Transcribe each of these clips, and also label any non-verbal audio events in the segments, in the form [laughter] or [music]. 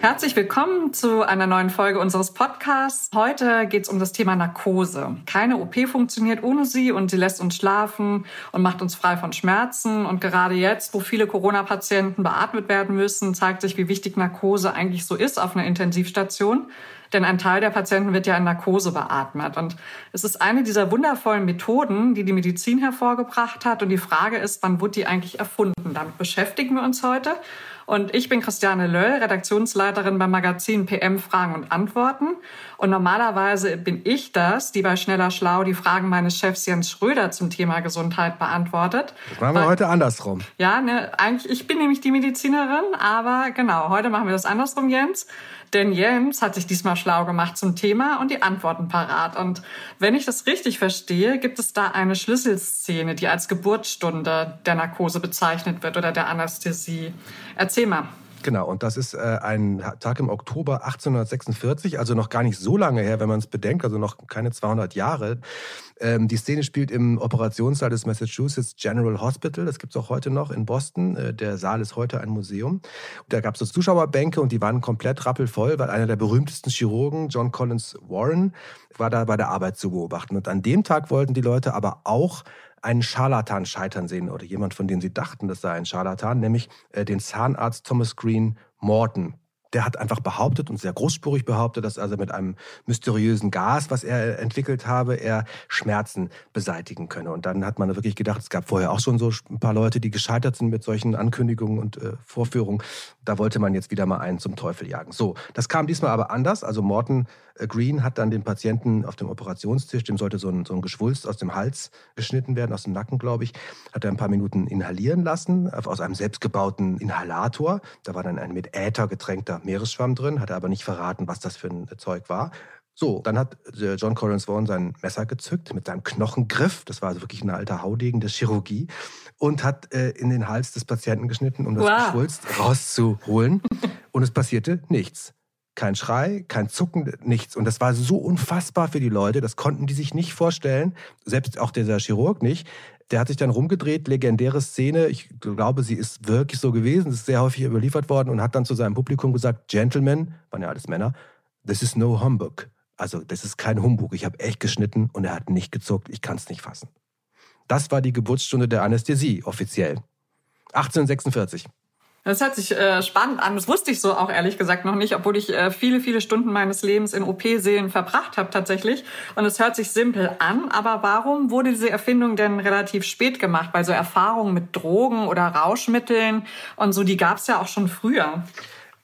Herzlich willkommen zu einer neuen Folge unseres Podcasts. Heute geht es um das Thema Narkose. Keine OP funktioniert ohne sie und sie lässt uns schlafen und macht uns frei von Schmerzen. Und gerade jetzt, wo viele Corona-Patienten beatmet werden müssen, zeigt sich, wie wichtig Narkose eigentlich so ist auf einer Intensivstation. Denn ein Teil der Patienten wird ja in Narkose beatmet. Und es ist eine dieser wundervollen Methoden, die die Medizin hervorgebracht hat. Und die Frage ist, wann wurde die eigentlich erfunden? Damit beschäftigen wir uns heute. Und ich bin Christiane Löll, Redaktionsleiterin beim Magazin PM Fragen und Antworten. Und normalerweise bin ich das, die bei Schneller Schlau die Fragen meines Chefs Jens Schröder zum Thema Gesundheit beantwortet. Das machen wir heute andersrum. Ja, ne, eigentlich, ich bin nämlich die Medizinerin, aber genau, heute machen wir das andersrum, Jens. Denn Jens hat sich diesmal schlau gemacht zum Thema und die Antworten parat. Und wenn ich das richtig verstehe, gibt es da eine Schlüsselszene, die als Geburtsstunde der Narkose bezeichnet wird oder der Anästhesie. Erzähl mal. Genau, und das ist äh, ein Tag im Oktober 1846, also noch gar nicht so lange her, wenn man es bedenkt, also noch keine 200 Jahre. Ähm, die Szene spielt im Operationssaal des Massachusetts General Hospital. Das gibt es auch heute noch in Boston. Äh, der Saal ist heute ein Museum. Da gab es so Zuschauerbänke und die waren komplett rappelvoll, weil einer der berühmtesten Chirurgen, John Collins Warren, war da bei der Arbeit zu beobachten. Und an dem Tag wollten die Leute aber auch einen Scharlatan scheitern sehen oder jemand, von dem sie dachten, das sei ein Scharlatan, nämlich äh, den Zahnarzt Thomas Green Morton der hat einfach behauptet und sehr großspurig behauptet, dass also mit einem mysteriösen Gas, was er entwickelt habe, er Schmerzen beseitigen könne. Und dann hat man wirklich gedacht, es gab vorher auch schon so ein paar Leute, die gescheitert sind mit solchen Ankündigungen und äh, Vorführungen. Da wollte man jetzt wieder mal einen zum Teufel jagen. So, das kam diesmal aber anders. Also Morton äh, Green hat dann den Patienten auf dem Operationstisch, dem sollte so ein, so ein Geschwulst aus dem Hals geschnitten werden, aus dem Nacken, glaube ich, hat er ein paar Minuten inhalieren lassen, aus einem selbstgebauten Inhalator. Da war dann ein mit Äther getränkter Meeresschwamm drin, hat er aber nicht verraten, was das für ein Zeug war. So, dann hat äh, John Collins Vaughan sein Messer gezückt mit seinem Knochengriff. Das war also wirklich ein alter Haudegen der Chirurgie. Und hat äh, in den Hals des Patienten geschnitten, um das wow. Geschwulst rauszuholen. [laughs] Und es passierte nichts. Kein Schrei, kein Zucken, nichts. Und das war so unfassbar für die Leute, das konnten die sich nicht vorstellen, selbst auch dieser Chirurg nicht. Der hat sich dann rumgedreht, legendäre Szene. Ich glaube, sie ist wirklich so gewesen, ist sehr häufig überliefert worden und hat dann zu seinem Publikum gesagt: Gentlemen, waren ja alles Männer, this is no humbug. Also, das ist kein Humbug. Ich habe echt geschnitten und er hat nicht gezuckt. Ich kann es nicht fassen. Das war die Geburtsstunde der Anästhesie, offiziell. 1846. Das hört sich äh, spannend an. Das wusste ich so auch ehrlich gesagt noch nicht, obwohl ich äh, viele, viele Stunden meines Lebens in OP-Seelen verbracht habe tatsächlich. Und es hört sich simpel an, aber warum wurde diese Erfindung denn relativ spät gemacht? Weil so Erfahrungen mit Drogen oder Rauschmitteln und so, die gab es ja auch schon früher.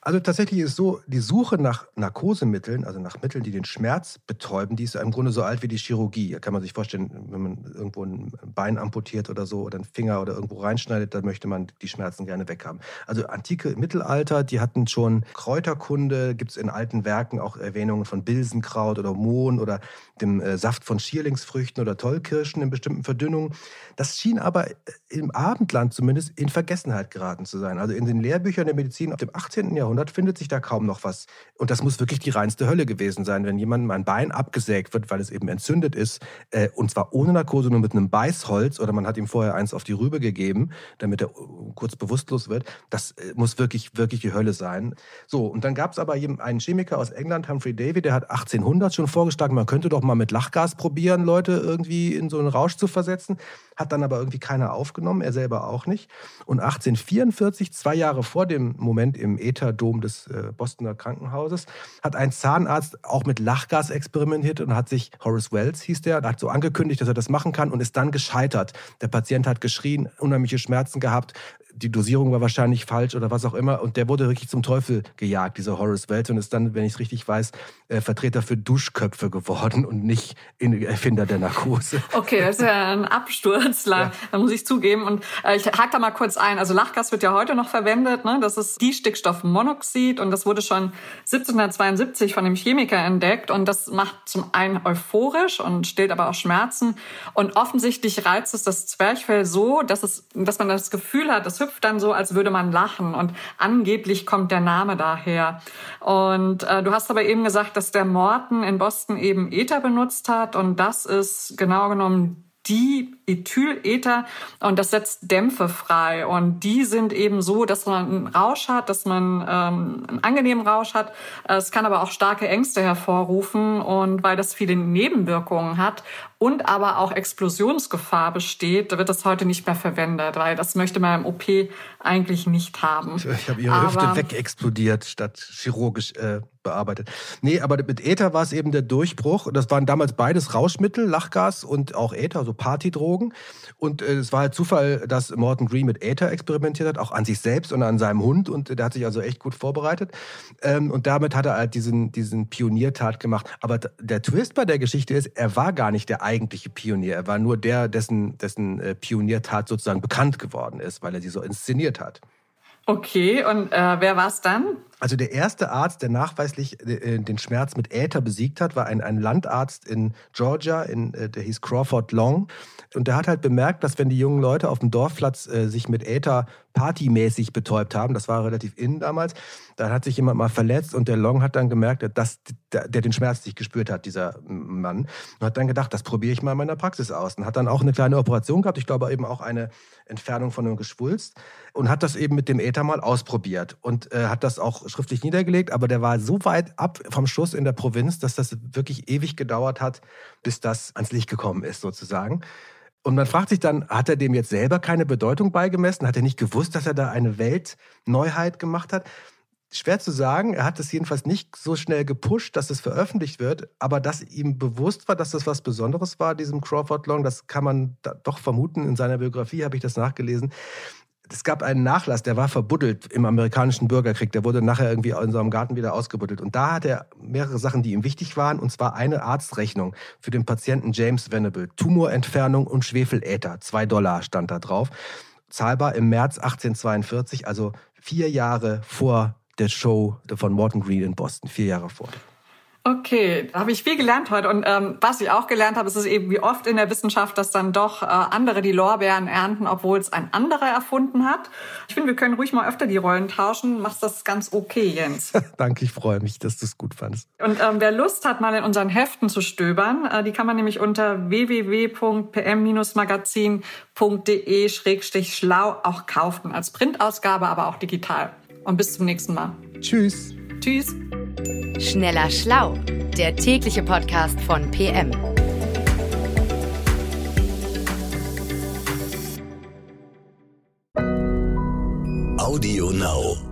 Also tatsächlich ist so, die Suche nach Narkosemitteln, also nach Mitteln, die den Schmerz betäuben, die ist im Grunde so alt wie die Chirurgie. Da kann man sich vorstellen, wenn man irgendwo ein Bein amputiert oder so oder einen Finger oder irgendwo reinschneidet, dann möchte man die Schmerzen gerne weghaben. Also antike Mittelalter, die hatten schon Kräuterkunde, gibt es in alten Werken auch Erwähnungen von Bilsenkraut oder Mohn oder dem äh, Saft von Schierlingsfrüchten oder Tollkirschen in bestimmten Verdünnungen. Das schien aber im Abendland zumindest in Vergessenheit geraten zu sein. Also in den Lehrbüchern der Medizin auf dem 18. Jahrhundert Jahrhundert findet sich da kaum noch was. Und das muss wirklich die reinste Hölle gewesen sein, wenn jemandem ein Bein abgesägt wird, weil es eben entzündet ist, äh, und zwar ohne Narkose, nur mit einem Beißholz, oder man hat ihm vorher eins auf die Rübe gegeben, damit er kurz bewusstlos wird. Das äh, muss wirklich, wirklich die Hölle sein. So, und dann gab es aber einen Chemiker aus England, Humphrey Davy, der hat 1800 schon vorgeschlagen, man könnte doch mal mit Lachgas probieren, Leute irgendwie in so einen Rausch zu versetzen. Hat dann aber irgendwie keiner aufgenommen, er selber auch nicht. Und 1844, zwei Jahre vor dem Moment im Ätherdom, Dom des äh, Bostoner Krankenhauses, hat ein Zahnarzt auch mit Lachgas experimentiert und hat sich, Horace Wells hieß der, hat so angekündigt, dass er das machen kann und ist dann gescheitert. Der Patient hat geschrien, unheimliche Schmerzen gehabt, die Dosierung war wahrscheinlich falsch oder was auch immer. Und der wurde wirklich zum Teufel gejagt, dieser Horace Wells, und ist dann, wenn ich es richtig weiß, äh, Vertreter für Duschköpfe geworden und nicht Erfinder der Narkose. [laughs] Okay, das ist ja ein Absturz, ja. da muss ich zugeben. Und äh, ich hake da mal kurz ein. Also Lachgas wird ja heute noch verwendet. Ne? Das ist Distickstoffmonoxid und das wurde schon 1772 von einem Chemiker entdeckt. Und das macht zum einen euphorisch und stillt aber auch Schmerzen. Und offensichtlich reizt es das Zwerchfell so, dass, es, dass man das Gefühl hat, das züpft dann so, als würde man lachen. Und angeblich kommt der Name daher. Und äh, du hast aber eben gesagt, dass der Morton in Boston eben Ether benutzt hat. Und das ist genau genommen die Ethylether und das setzt Dämpfe frei und die sind eben so, dass man einen Rausch hat, dass man ähm, einen angenehmen Rausch hat. Es kann aber auch starke Ängste hervorrufen und weil das viele Nebenwirkungen hat und aber auch Explosionsgefahr besteht, wird das heute nicht mehr verwendet, weil das möchte man im OP eigentlich nicht haben. Ich habe ihre aber, Hüfte wegexplodiert statt chirurgisch äh, bearbeitet. Nee, aber mit Äther war es eben der Durchbruch. Das waren damals beides Rauschmittel, Lachgas und auch Äther, so Partydrogen. Und äh, es war halt Zufall, dass Morton Green mit Äther experimentiert hat, auch an sich selbst und an seinem Hund. Und der hat sich also echt gut vorbereitet. Ähm, und damit hat er halt diesen, diesen Pioniertat gemacht. Aber der Twist bei der Geschichte ist, er war gar nicht der eigentliche Pionier. Er war nur der, dessen, dessen äh, Pioniertat sozusagen bekannt geworden ist, weil er sie so inszeniert hat. Okay, und äh, wer war es dann? Also der erste Arzt, der nachweislich äh, den Schmerz mit Äther besiegt hat, war ein, ein Landarzt in Georgia, in, äh, der hieß Crawford Long. Und der hat halt bemerkt, dass wenn die jungen Leute auf dem Dorfplatz äh, sich mit Äther partymäßig betäubt haben, das war relativ innen damals, dann hat sich jemand mal verletzt und der Long hat dann gemerkt, dass der, den Schmerz nicht gespürt hat, dieser Mann. Und hat dann gedacht, das probiere ich mal in meiner Praxis aus. Und hat dann auch eine kleine Operation gehabt, ich glaube eben auch eine Entfernung von einem Geschwulst. Und hat das eben mit dem Äther mal ausprobiert und äh, hat das auch schriftlich niedergelegt, aber der war so weit ab vom Schuss in der Provinz, dass das wirklich ewig gedauert hat, bis das ans Licht gekommen ist, sozusagen. Und man fragt sich dann, hat er dem jetzt selber keine Bedeutung beigemessen? Hat er nicht gewusst, dass er da eine Weltneuheit gemacht hat? Schwer zu sagen. Er hat es jedenfalls nicht so schnell gepusht, dass es veröffentlicht wird. Aber dass ihm bewusst war, dass das was Besonderes war, diesem Crawford Long, das kann man doch vermuten. In seiner Biografie habe ich das nachgelesen es gab einen Nachlass, der war verbuddelt im amerikanischen Bürgerkrieg. Der wurde nachher irgendwie in seinem Garten wieder ausgebuddelt. Und da hat er mehrere Sachen, die ihm wichtig waren. Und zwar eine Arztrechnung für den Patienten James Venable. Tumorentfernung und Schwefeläther. Zwei Dollar stand da drauf. Zahlbar im März 1842, also vier Jahre vor der Show von Morton Green in Boston. Vier Jahre vor. Okay, da habe ich viel gelernt heute. Und ähm, was ich auch gelernt habe, ist es eben wie oft in der Wissenschaft, dass dann doch äh, andere die Lorbeeren ernten, obwohl es ein anderer erfunden hat. Ich finde, wir können ruhig mal öfter die Rollen tauschen. Machst das ganz okay, Jens. [laughs] Danke, ich freue mich, dass du es gut fandest. Und ähm, wer Lust hat, mal in unseren Heften zu stöbern, äh, die kann man nämlich unter www.pm-magazin.de-schlau auch kaufen. Als Printausgabe, aber auch digital. Und bis zum nächsten Mal. Tschüss. Tschüss. Schneller Schlau, der tägliche Podcast von PM. Audio Now.